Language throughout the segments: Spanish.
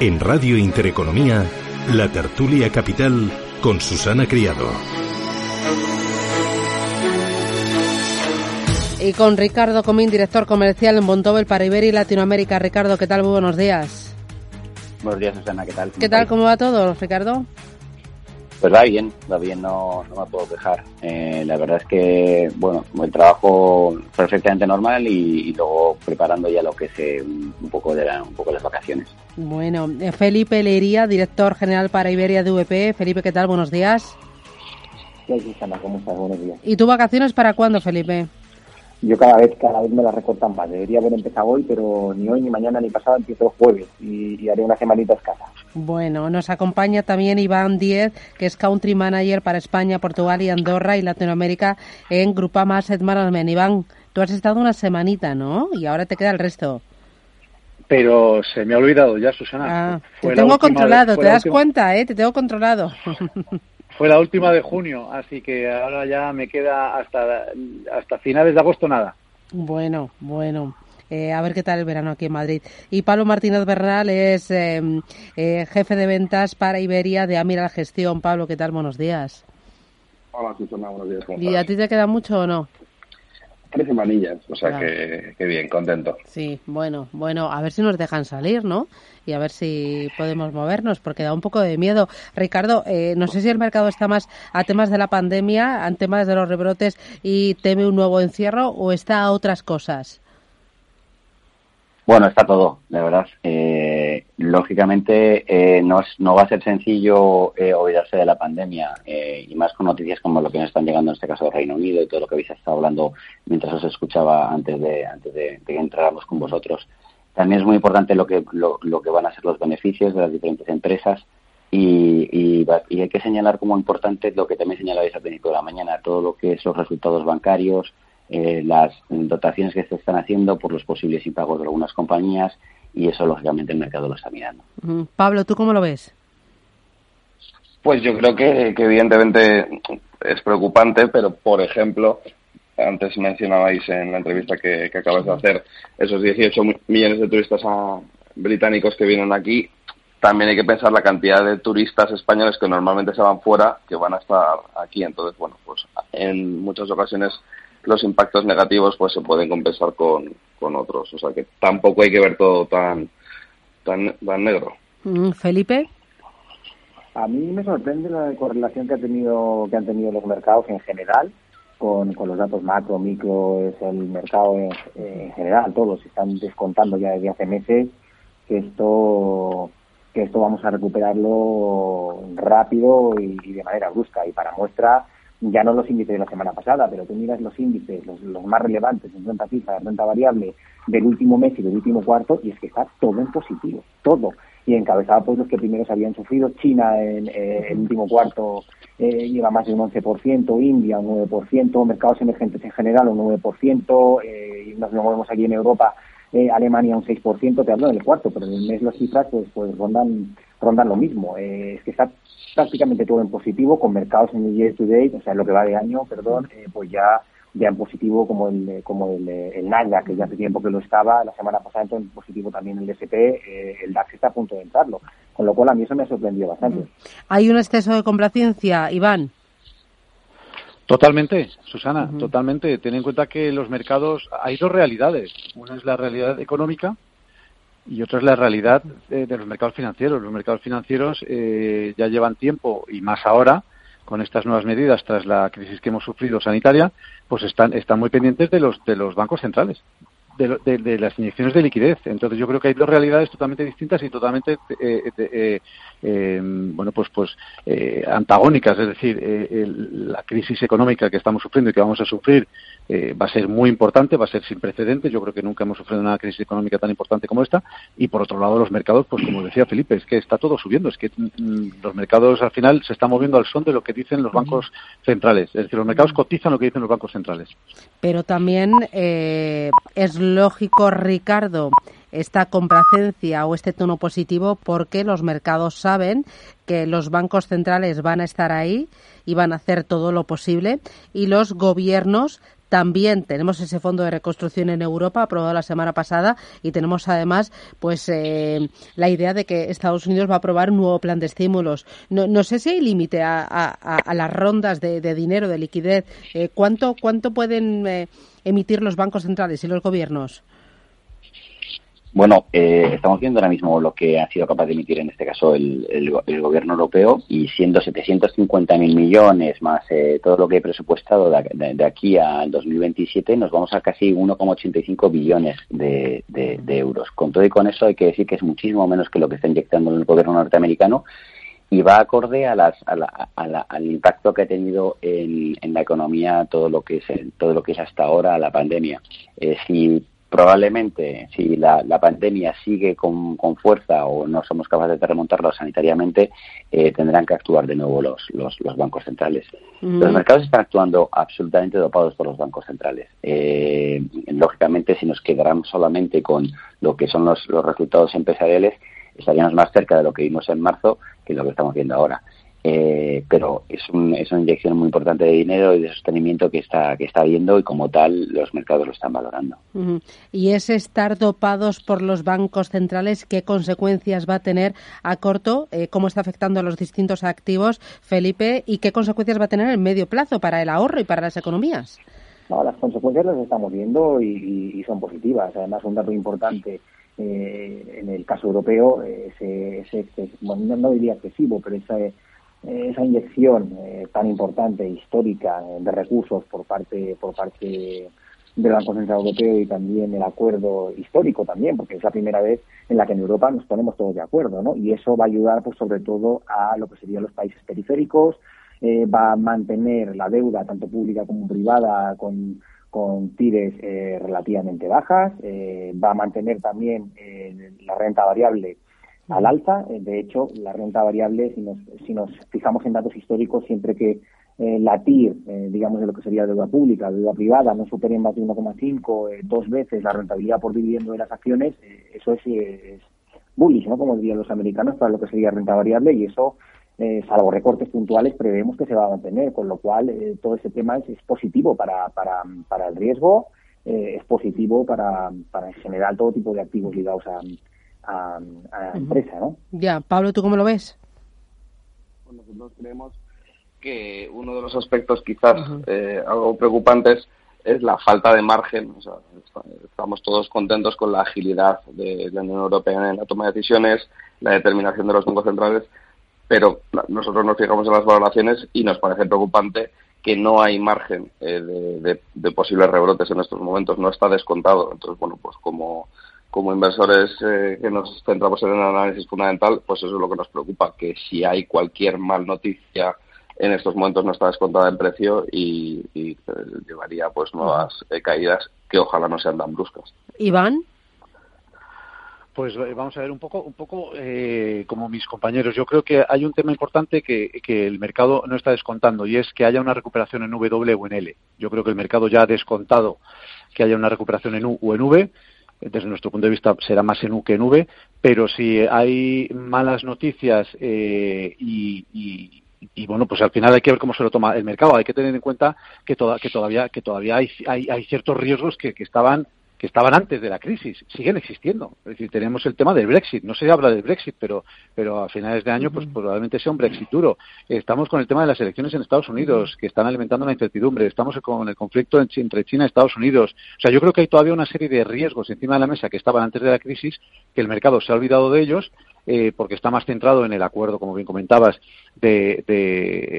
En Radio Intereconomía, La Tertulia Capital con Susana Criado. Y con Ricardo Comín, director comercial en Bontobel para Iberia y Latinoamérica. Ricardo, ¿qué tal? Muy buenos días. Buenos días, Susana, ¿qué tal? ¿Qué tal? ¿Cómo va todo, Ricardo? Pues va bien, va bien, no, no me puedo quejar. Eh, la verdad es que, bueno, el trabajo perfectamente normal y, luego preparando ya lo que es un, poco de un poco las vacaciones. Bueno, eh, Felipe Lería, director general para Iberia de VP. Felipe, ¿qué tal? Buenos días. ¿Qué Susana? ¿Cómo estás? Buenos días. ¿Y tú vacaciones para cuándo, Felipe? Yo cada vez cada vez me las recortan más. Debería haber empezado hoy, pero ni hoy, ni mañana, ni pasado. Empiezo el jueves y, haré una semanita escasa. Bueno, nos acompaña también Iván Díez, que es Country Manager para España, Portugal y Andorra y Latinoamérica en Grupama Asset Management. Iván, tú has estado una semanita, ¿no? Y ahora te queda el resto. Pero se me ha olvidado ya, Susana. Ah, te tengo controlado, ¿te das cuenta? ¿eh? Te tengo controlado. Fue la última de junio, así que ahora ya me queda hasta, hasta finales de agosto nada. Bueno, bueno. Eh, a ver qué tal el verano aquí en Madrid. Y Pablo Martínez Bernal es em, eh, jefe de ventas para Iberia de Amiral Gestión. Pablo, ¿qué tal? Buenos días. Hola, Susana, buenos días. ¿Y a ti te queda mucho o no? Tres semanillas, o sea que, que, bien, contento. Sí, bueno, bueno, a ver si nos dejan salir, ¿no? Y a ver si podemos movernos, porque da un poco de miedo. Ricardo, eh, no sé si el mercado está más a temas de la pandemia, a temas de los rebrotes y teme un nuevo encierro o está a otras cosas. Bueno, está todo, de verdad. Eh, lógicamente eh, no, no va a ser sencillo eh, olvidarse de la pandemia eh, y más con noticias como lo que nos están llegando en este caso del Reino Unido y todo lo que habéis estado hablando mientras os escuchaba antes de antes de, que entráramos con vosotros. También es muy importante lo que lo, lo, que van a ser los beneficios de las diferentes empresas y, y, y hay que señalar como importante lo que también señalabais al principio de la mañana, todo lo que son los resultados bancarios, eh, las dotaciones que se están haciendo por los posibles impagos de algunas compañías y eso lógicamente el mercado lo está mirando. Pablo, ¿tú cómo lo ves? Pues yo creo que, evidentemente es preocupante, pero por ejemplo, antes mencionabais en la entrevista que, acabas de hacer esos 18 millones de turistas británicos que vienen aquí. También hay que pensar la cantidad de turistas españoles que normalmente se van fuera, que van a estar aquí. Entonces, bueno, pues en muchas ocasiones los impactos negativos pues se pueden compensar con, con otros. O sea que tampoco hay que ver todo tan, tan, tan negro. Mm, Felipe. A mí me sorprende la correlación que ha tenido que han tenido los mercados en general con, con los datos macro, micro, es el mercado en, general, todos están descontando ya desde hace meses que esto que esto vamos a recuperarlo rápido y de manera brusca y para muestra ya no los índices de la semana pasada, pero tú miras los índices, los, más relevantes en renta fija, renta variable del último mes y del último cuarto, y es que está todo en positivo, todo. Y encabezado por los que primero se habían sufrido, China en eh, el último cuarto eh, lleva más de un 11%, India un 9%, mercados emergentes en general un 9%, eh, y nos movemos aquí en Europa, eh, Alemania un 6%, te hablo del cuarto, pero en el mes las cifras pues, pues rondan, rondan lo mismo. es que está prácticamente todo en positivo, con mercados en el year to date, o sea, en lo que va de año, perdón, eh, pues ya ya en positivo como el como el, el Nasdaq, que ya hace tiempo que lo estaba, la semana pasada entonces en positivo también el SP, eh, el DAX está a punto de entrarlo, con lo cual a mí eso me ha sorprendido bastante. Mm. ¿Hay un exceso de complacencia, Iván? Totalmente, Susana, totalmente. Ten en cuenta que los mercados, hay dos realidades. Una es la realidad económica, y otra es la realidad de, los mercados financieros. Los mercados financieros eh, ya llevan tiempo y más ahora con estas nuevas medidas tras la crisis que hemos sufrido sanitaria, pues están, están muy pendientes de los, de los bancos centrales de, las inyecciones de liquidez. Entonces yo creo que hay dos realidades totalmente distintas y totalmente eh, eh, eh, bueno pues pues antagónicas. Es decir, la crisis económica que estamos sufriendo y que vamos a sufrir va a ser muy importante, va a ser sin precedentes. Yo creo que nunca hemos sufrido una crisis económica tan importante como esta. Y por otro lado los mercados, pues como decía Felipe, es que está todo subiendo. Es que mm, los mercados al final se están moviendo al son de lo que dicen los bancos centrales. Es decir, los mercados cotizan lo que dicen los bancos centrales. Pero también es lógico, Ricardo, esta complacencia o este tono positivo porque los mercados saben que los bancos centrales van a estar ahí y van a hacer todo lo posible y los gobiernos También tenemos ese fondo de reconstrucción en Europa aprobado la semana pasada y tenemos además pues eh, la idea de que Estados Unidos va a aprobar un nuevo plan de estímulos. No, no sé si hay límite a, las rondas de, dinero, de liquidez. Eh, ¿Cuánto, cuánto pueden eh, emitir los bancos centrales y los gobiernos? Bueno, eh, estamos viendo ahora mismo lo que ha sido capaz de emitir en este caso el, gobierno europeo y siendo 750.000 millones más eh, todo lo que he presupuestado de, aquí al 2027, nos vamos a casi 1,85 billones de, euros. Con todo y con eso hay que decir que es muchísimo menos que lo que está inyectando el gobierno norteamericano y va acorde a las, al impacto que ha tenido en, la economía todo lo que es todo lo que es hasta ahora la pandemia. Eh, si probablemente si la, pandemia sigue con, fuerza o no somos capaces de remontarlo sanitariamente, eh, tendrán que actuar de nuevo los, los, bancos centrales. Los mercados están actuando absolutamente dopados por los bancos centrales. Eh, lógicamente, si nos quedáramos solamente con lo que son los, los resultados empresariales, estaríamos más cerca de lo que vimos en marzo que lo que estamos viendo ahora. Eh, pero es, una inyección muy importante de dinero y de sostenimiento que está que está habiendo y como tal los mercados lo están valorando. Y ese estar dopados por los bancos centrales, ¿qué consecuencias va a tener a corto? Eh, ¿Cómo está afectando a los distintos activos, Felipe? ¿Y qué consecuencias va a tener en medio plazo para el ahorro y para las economías? las consecuencias las estamos viendo y, son positivas. Además, un dato importante eh, en el caso europeo, ese, bueno, no diría excesivo, pero ese esa inyección eh, tan importante, histórica, eh, de recursos por parte, por parte del Banco Central Europeo y también el acuerdo histórico también, porque es la primera vez en la que en Europa nos ponemos todos de acuerdo, ¿no? Y eso va a ayudar, pues, sobre todo a lo que serían los países periféricos, eh, va a mantener la deuda, tanto pública como privada, con, con tires relativamente bajas, va a mantener también la renta variable al alza. Eh, de hecho, la renta variable, si nos, si nos fijamos en datos históricos, siempre que eh, la TIR, eh, digamos, de lo que sería deuda pública, deuda privada, no supere más de 1,5, dos veces la rentabilidad por dividendo de las acciones, eso es, es, bullish, ¿no? Como dirían los americanos, para lo que sería renta variable y eso, salvo recortes puntuales, prevemos que se va a mantener, con lo cual todo ese tema es, positivo para, para, para el riesgo, es positivo para, para en general todo tipo de activos ligados a a, la empresa, ¿no? Ya, Pablo, ¿tú cómo lo ves? Bueno, nosotros creemos que uno de los aspectos quizás eh, algo preocupantes es la falta de margen. O sea, estamos todos contentos con la agilidad de la Unión Europea en la toma de decisiones, la determinación de los bancos centrales, pero nosotros nos fijamos en las valoraciones y nos parece preocupante que no hay margen eh, de, de, posibles rebrotes en estos momentos, no está descontado. Entonces, bueno, pues como como inversores eh, que nos centramos en el análisis fundamental, pues eso es lo que nos preocupa, que si hay cualquier mal noticia en estos momentos no está descontada en precio y, eh, llevaría pues nuevas eh, caídas que ojalá no sean tan bruscas. Iván. Pues vamos a ver un poco, un poco como mis compañeros. Yo creo que hay un tema importante que, que, el mercado no está descontando y es que haya una recuperación en W o en L. Yo creo que el mercado ya ha descontado que haya una recuperación en U o en V desde nuestro punto de vista será más en U que en V, pero si hay malas noticias eh, y, bueno, pues al final hay que ver cómo se lo toma el mercado. Hay que tener en cuenta que, que todavía, que todavía hay, hay, ciertos riesgos que, que estaban que estaban antes de la crisis, siguen existiendo. Es decir, tenemos el tema del Brexit. No se habla del Brexit, pero, pero a finales de año pues probablemente sea un Brexit duro. Estamos con el tema de las elecciones en Estados Unidos, que están alimentando la incertidumbre. Estamos con el conflicto entre China y Estados Unidos. O sea, yo creo que hay todavía una serie de riesgos encima de la mesa que estaban antes de la crisis, que el mercado se ha olvidado de ellos eh, porque está más centrado en el acuerdo, como bien comentabas, de,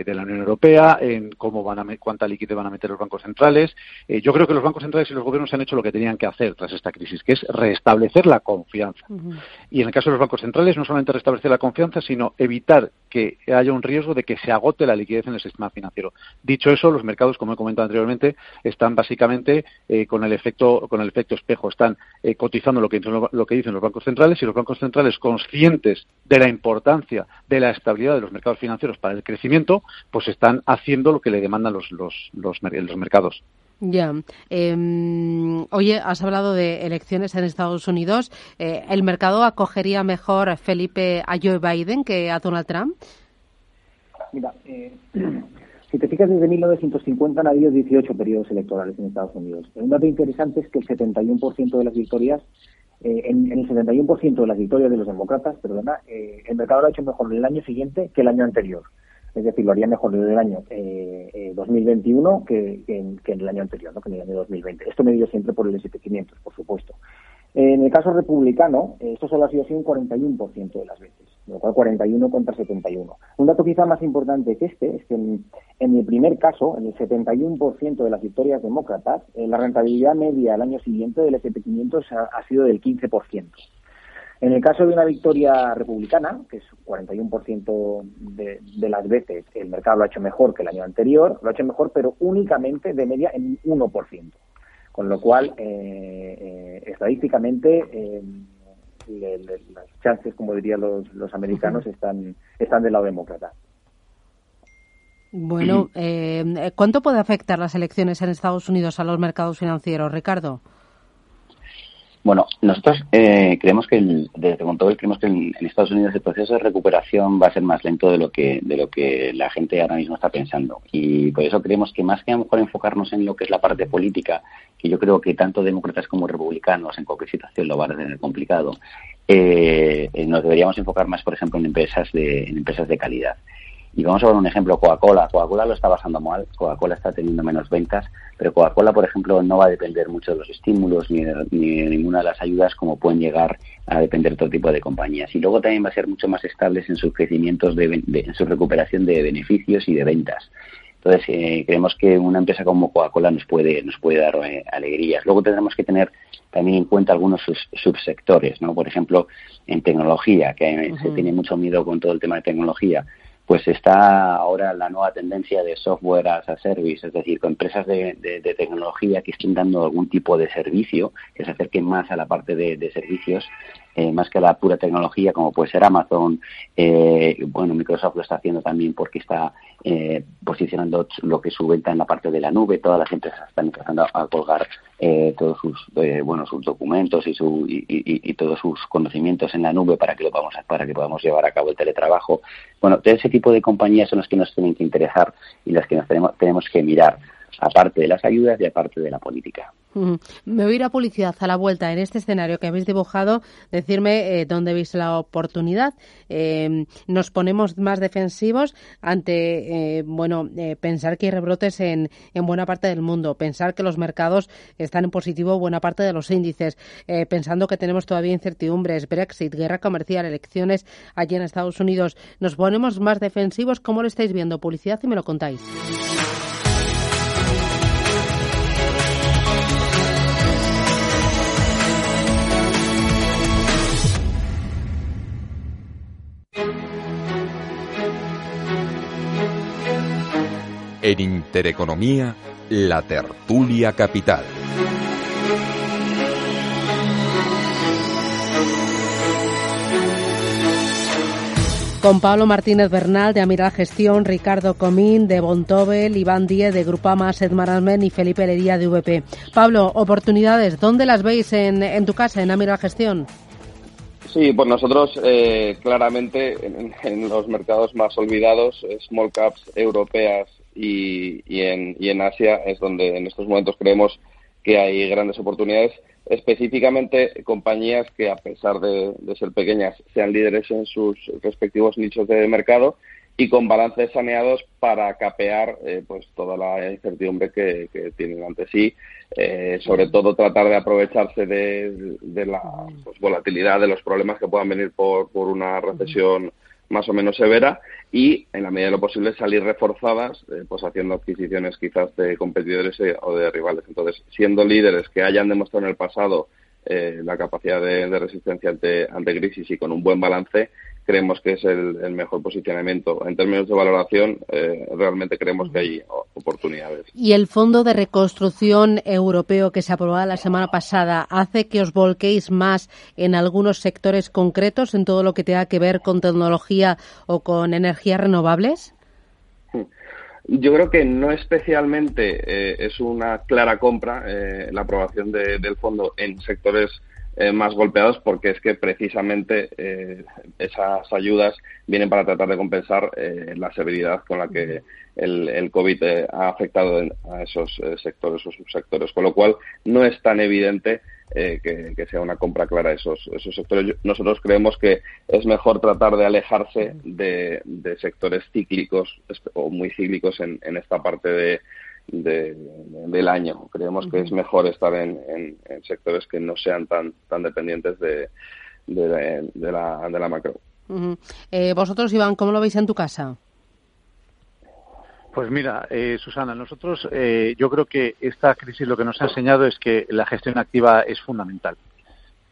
de, la Unión Europea, en cómo van a, cuánta liquidez van a meter los bancos centrales. Eh, yo creo que los bancos centrales y los gobiernos han hecho lo que tenían que hacer tras esta crisis, que es restablecer la confianza. Y en el caso de los bancos centrales, no solamente restablecer la confianza, sino evitar que haya un riesgo de que se agote la liquidez en el sistema financiero. Dicho eso, los mercados, como he comentado anteriormente, están básicamente eh, con el efecto con el efecto espejo, están cotizando lo que, lo que dicen los bancos centrales y los bancos centrales conscientes de la importancia de la estabilidad de los mercados financieros para el crecimiento, pues están haciendo lo que le demandan los, los, los, mercados. Ya. Em, oye, has hablado de elecciones en Estados Unidos. Eh, ¿El mercado acogería mejor, Felipe, a Joe Biden que a Donald Trump? Mira, eh, Si te fijas, desde 1950 han habido 18 periodos electorales en Estados Unidos. Un dato interesante es que el 71% de las victorias, eh, en, el 71% de las victorias de los demócratas, perdona, eh, el mercado lo ha hecho mejor en el año siguiente que el año anterior. Es decir, lo haría mejor en el año 2021 que, en, el año anterior, ¿no? que en el año 2020. Esto medido siempre por el S&P 500, por supuesto. En el caso republicano, esto solo ha sido así un 41% de las veces, lo cual 41 contra 71. Un dato quizá más importante que este es que en, el primer caso, en el 71% de las victorias demócratas, eh, la rentabilidad media al año siguiente del S&P 500 ha, sido del 15%. En el caso de una victoria republicana, que es 41% de, de las veces el mercado lo ha hecho mejor que el año anterior, lo ha hecho mejor, pero únicamente de media en 1%. Con lo cual, eh, eh, estadísticamente, eh, las chances, como dirían los, los americanos, están, están del lado demócrata. Bueno, ¿cuánto puede afectar las elecciones en Estados Unidos a los mercados financieros, Ricardo? Bueno, nosotros eh, creemos que el, desde Montobel creemos que en, Estados Unidos el proceso de recuperación va a ser más lento de lo que de lo que la gente ahora mismo está pensando y por eso creemos que más que a lo mejor enfocarnos en lo que es la parte política, que yo creo que tanto demócratas como republicanos en cualquier situación lo van a tener complicado, eh, eh, nos deberíamos enfocar más, por ejemplo, en empresas de en empresas de calidad. Y vamos a ver un ejemplo, Coca-Cola. Coca-Cola lo está bajando mal, Coca-Cola está teniendo menos ventas, pero Coca-Cola, por ejemplo, no va a depender mucho de los estímulos ni de, ninguna de las ayudas como pueden llegar a depender otro tipo de compañías. Y luego también va a ser mucho más estables en sus crecimientos, de, en su recuperación de beneficios y de ventas. Entonces, eh, creemos que una empresa como Coca-Cola nos puede, nos puede dar eh, alegrías. Luego tendremos que tener también en cuenta algunos subsectores, ¿no? Por ejemplo, en tecnología, que se tiene mucho miedo con todo el tema de tecnología pues está ahora la nueva tendencia de software as a service, es decir, con empresas de, tecnología que estén dando algún tipo de servicio, que se acerquen más a la parte de, servicios, eh, más que a la pura tecnología, como puede ser Amazon. Eh, bueno, Microsoft lo está haciendo también porque está eh, posicionando lo que es su venta en la parte de la nube. Todas las empresas están empezando a colgar todos sus bueno sus documentos y, su, y, todos sus conocimientos en la nube para que lo podamos para que podamos llevar a cabo el teletrabajo. Bueno, tipo de compañías son las que nos tienen que interesar y las que nos tenemos, tenemos que mirar aparte de las ayudas y aparte de la política. Me voy a ir a publicidad a la vuelta en este escenario que habéis dibujado, decirme eh, dónde veis la oportunidad. Eh, nos ponemos más defensivos ante, eh, bueno, pensar que hay rebrotes en, en, buena parte del mundo, pensar que los mercados están en positivo buena parte de los índices, pensando que tenemos todavía incertidumbres, Brexit, guerra comercial, elecciones allí en Estados Unidos. Nos ponemos más defensivos. ¿Cómo lo estáis viendo? Publicidad y me lo contáis. En Intereconomía, la tertulia capital. Con Pablo Martínez Bernal de Amiral Gestión, Ricardo Comín de Bontobel, Iván Díez de Grupama Asset Management y Felipe Heredia de VP. Pablo, oportunidades, ¿dónde las veis en, en tu casa, en Amiral Gestión? Sí, pues nosotros eh, claramente en, los mercados más olvidados, small caps europeas y, y, en, y en Asia es donde en estos momentos creemos que hay grandes oportunidades, específicamente compañías que a pesar de, ser pequeñas sean líderes en sus respectivos nichos de mercado y con balances saneados para capear eh, pues toda la incertidumbre que, tienen ante sí, eh, sobre todo tratar de aprovecharse de, la pues, volatilidad, de los problemas que puedan venir por, por una recesión más o menos severa y en la medida de lo posible salir reforzadas eh, pues haciendo adquisiciones quizás de competidores eh, o de rivales. Entonces siendo líderes que hayan demostrado en el pasado eh, la capacidad de, resistencia ante, ante crisis y con un buen balance creemos que es el, mejor posicionamiento. En términos de valoración, eh, realmente creemos que hay oportunidades. ¿Y el Fondo de Reconstrucción Europeo que se aprobó la semana pasada hace que os volquéis más en algunos sectores concretos, en todo lo que tenga que ver con tecnología o con energías renovables? Yo creo que no especialmente eh, es una clara compra eh, la aprobación del fondo en sectores eh, más golpeados porque es que precisamente eh, esas ayudas vienen para tratar de compensar eh, la severidad con la que el, el COVID ha afectado a esos sectores o subsectores, con lo cual no es tan evidente que, sea una compra clara esos, esos sectores. Nosotros creemos que es mejor tratar de alejarse de, sectores cíclicos o muy cíclicos en esta parte de, del año. Creemos que es mejor estar en, sectores que no sean tan, tan dependientes de, de, la, de la macro. Eh, vosotros, Iván, ¿cómo lo veis en tu casa? Pues mira, eh, Susana, nosotros eh, yo creo que esta crisis lo que nos ha enseñado es que la gestión activa es fundamental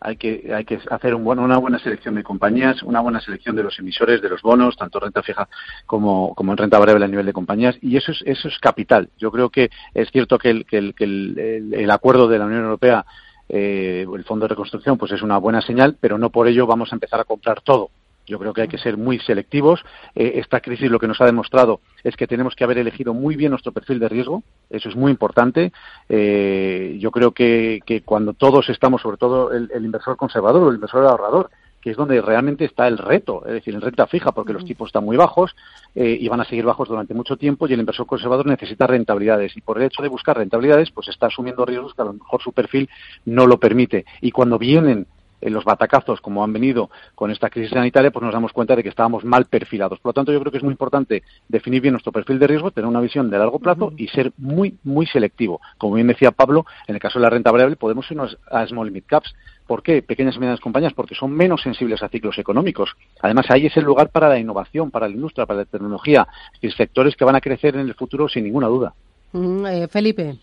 hay que, hay que hacer un una buena selección de compañías, una buena selección de los emisores, de los bonos, tanto renta fija como, en renta variable a nivel de compañías, y eso es, eso es capital. Yo creo que es cierto que el, el, acuerdo de la Unión Europea eh, el Fondo de Reconstrucción pues es una buena señal, pero no por ello vamos a empezar a comprar todo. Yo creo que hay que ser muy selectivos. Eh, esta crisis lo que nos ha demostrado es que tenemos que haber elegido muy bien nuestro perfil de riesgo. Eso es muy importante. Eh, yo creo que, cuando todos estamos, sobre todo el, inversor conservador o el inversor ahorrador, que es donde realmente está el reto, es decir, en renta fija, porque los tipos están muy bajos eh, y van a seguir bajos durante mucho tiempo y el inversor conservador necesita rentabilidades y por el hecho de buscar rentabilidades, pues está asumiendo riesgos que a lo mejor su perfil no lo permite. Y cuando vienen los batacazos como han venido con esta crisis sanitaria, pues nos damos cuenta de que estábamos mal perfilados. Por lo tanto, yo creo que es muy importante definir bien nuestro perfil de riesgo, tener una visión de largo plazo y ser muy, muy selectivo. Como bien decía Pablo, en el caso de la renta variable podemos irnos a small mid caps. ¿Por qué? Pequeñas y medianas compañías, porque son menos sensibles a ciclos económicos. Además, ahí es el lugar para la innovación, para la industria, para la tecnología, y sectores que van a crecer en el futuro sin ninguna duda. Eh, Felipe.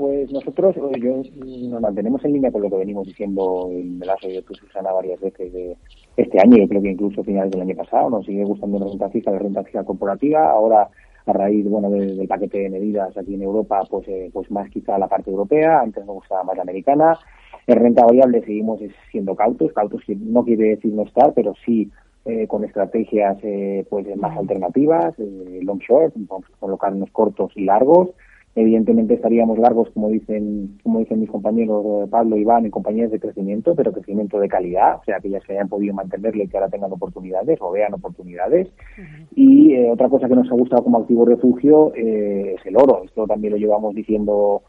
Pues nosotros eh, yo, nos mantenemos en línea con lo que venimos diciendo, me la has oído tú, Susana, varias veces de este año, yo creo que incluso finales del año pasado, nos sigue gustando la renta fija, la renta fija corporativa, ahora a raíz bueno del, paquete de medidas aquí en Europa, pues eh, pues más quizá la parte europea, antes nos gustaba más la americana. En renta variable seguimos siendo cautos, cautos no quiere decir no estar, pero sí eh, con estrategias pues más alternativas, long short, colocarnos cortos y largos, Evidentemente estaríamos largos, como dicen, como dicen mis compañeros eh, Pablo y Iván, en compañías de crecimiento, pero crecimiento de calidad, o sea, aquellas que hayan podido mantenerlo y que ahora tengan oportunidades o vean oportunidades. Y eh, otra cosa que nos ha gustado como activo refugio eh, es el oro. Esto también lo llevamos diciendo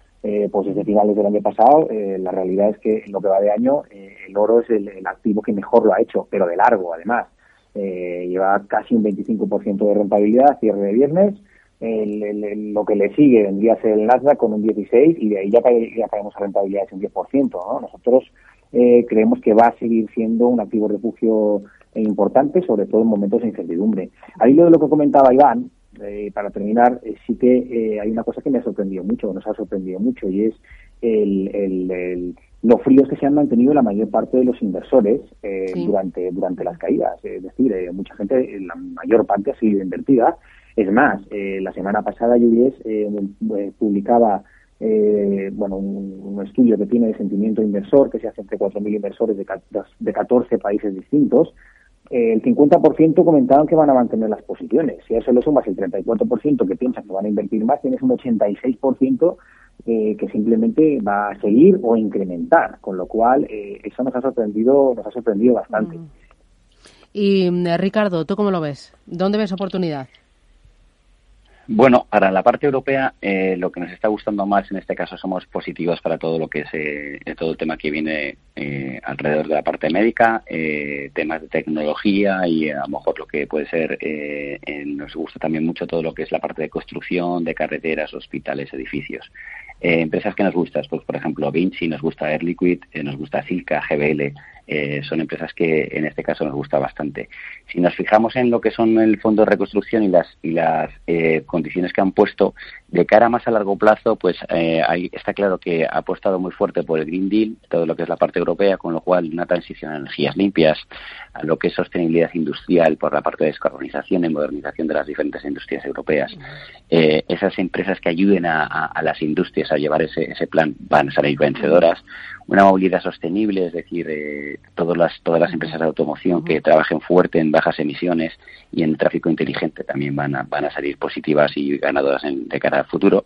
pues desde finales del año pasado. la realidad es que en lo que va de año, el oro es el, el, activo que mejor lo ha hecho, pero de largo además. lleva casi un 25% de rentabilidad cierre de viernes el, lo que le sigue vendría a ser el Nasdaq con un 16 y de ahí ya, ya caemos a rentabilidades en 10%. ¿no? Nosotros eh, creemos que va a seguir siendo un activo refugio importante, sobre todo en momentos de incertidumbre. Al hilo de lo que comentaba Iván, eh, para terminar, eh, sí que hay una cosa que me ha sorprendido mucho, nos ha sorprendido mucho, y es el, el, los fríos que se han mantenido la mayor parte de los inversores durante, durante las caídas. Es decir, mucha gente, la mayor parte ha sido invertida es más, eh, la semana pasada UBS eh, eh, publicaba bueno, un, estudio que tiene de sentimiento inversor, que se hace entre 4.000 inversores de, de 14 países distintos. el 50% comentaban que van a mantener las posiciones. Si a eso le sumas el 34% que piensan que van a invertir más, tienes un 86% que simplemente va a seguir o incrementar, con lo cual eso nos ha sorprendido, nos ha sorprendido bastante. Mm. Y Ricardo, ¿tú cómo lo ves? ¿Dónde ves oportunidad? Bueno, para la parte europea, eh, lo que nos está gustando más en este caso somos positivos para todo lo que es eh, todo el tema que viene eh, alrededor de la parte médica, temas de tecnología y a lo mejor lo que puede ser, nos gusta también mucho todo lo que es la parte de construcción, de carreteras, hospitales, edificios. empresas que nos gustan, pues por ejemplo Vinci, nos gusta Air Liquid, nos gusta Silca, GBL, eh, son empresas que en este caso nos gusta bastante. Si nos fijamos en lo que son el fondo de reconstrucción y las, y las eh, condiciones que han puesto, de cara más a largo plazo, pues eh, ahí está claro que ha apostado muy fuerte por el Green Deal, todo lo que es la parte europea, con lo cual una transición a energías limpias, a lo que es sostenibilidad industrial por la parte de descarbonización y modernización de las diferentes industrias europeas. esas empresas que ayuden a, a, las industrias a llevar ese, ese plan van a salir vencedoras una movilidad sostenible, es decir, eh, todas las todas las empresas de automoción que trabajen fuerte en bajas emisiones y en tráfico inteligente también van a, van a salir positivas y ganadoras de cara al futuro.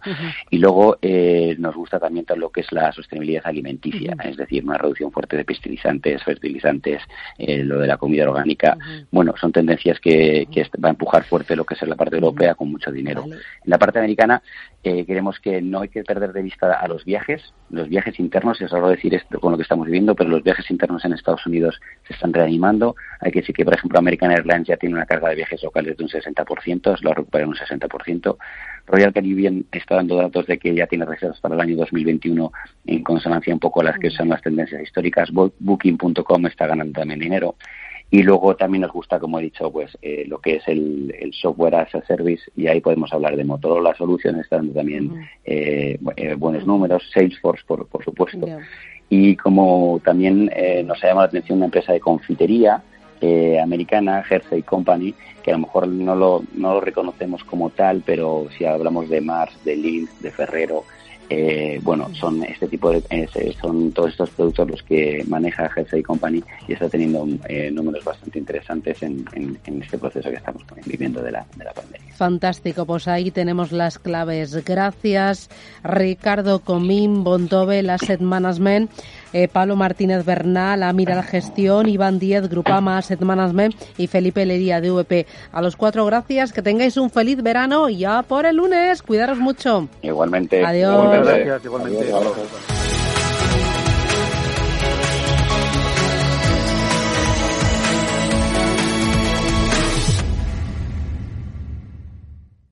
Y luego eh, nos gusta también todo lo que es la sostenibilidad alimenticia, es decir, una reducción fuerte de pesticidantes, fertilizantes, eh, lo de la comida orgánica. Bueno, son tendencias que, que va a empujar fuerte lo que es la parte europea con mucho dinero. En la parte americana eh, queremos que no hay que perder de vista a los viajes, los viajes internos, es raro decir esto con lo que estamos viviendo, pero los viajes internos en Estados Unidos se están reanimando. Hay que decir que, por ejemplo, American Airlines ya tiene una carga de viajes locales de un 60%, lo ha recuperado un 60%. Royal Caribbean está dando datos de que ya tiene reservas para el año 2021 en consonancia un poco a las que son las tendencias históricas. Booking.com está ganando también dinero. Y luego también nos gusta, como he dicho, pues eh, lo que es el, software as a service y ahí podemos hablar de Motorola Solutions, está dando también eh, eh, buenos números, Salesforce, por, por supuesto. Y como también nos ha llamado la atención una empresa de confitería americana, Hersey Company, que a lo mejor no lo, no lo reconocemos como tal, pero si hablamos de Mars, de Lindt, de Ferrero, eh, bueno, son este tipo de, eh, son todos estos productos los que maneja Jersey Company y está teniendo eh, números bastante interesantes en, este proceso que estamos viviendo de la, de la pandemia. Fantástico, pues ahí tenemos las claves. Gracias, Ricardo Comín, Bontobel, Asset Management. Eh, Pablo Martínez Bernal, Amira la Gestión, Iván Díez, Grupama Asset Management y Felipe Lería de VP. A los cuatro, gracias, que tengáis un feliz verano y ya por el lunes. Cuidaros mucho. Igualmente. Adiós. Gracias, igualmente.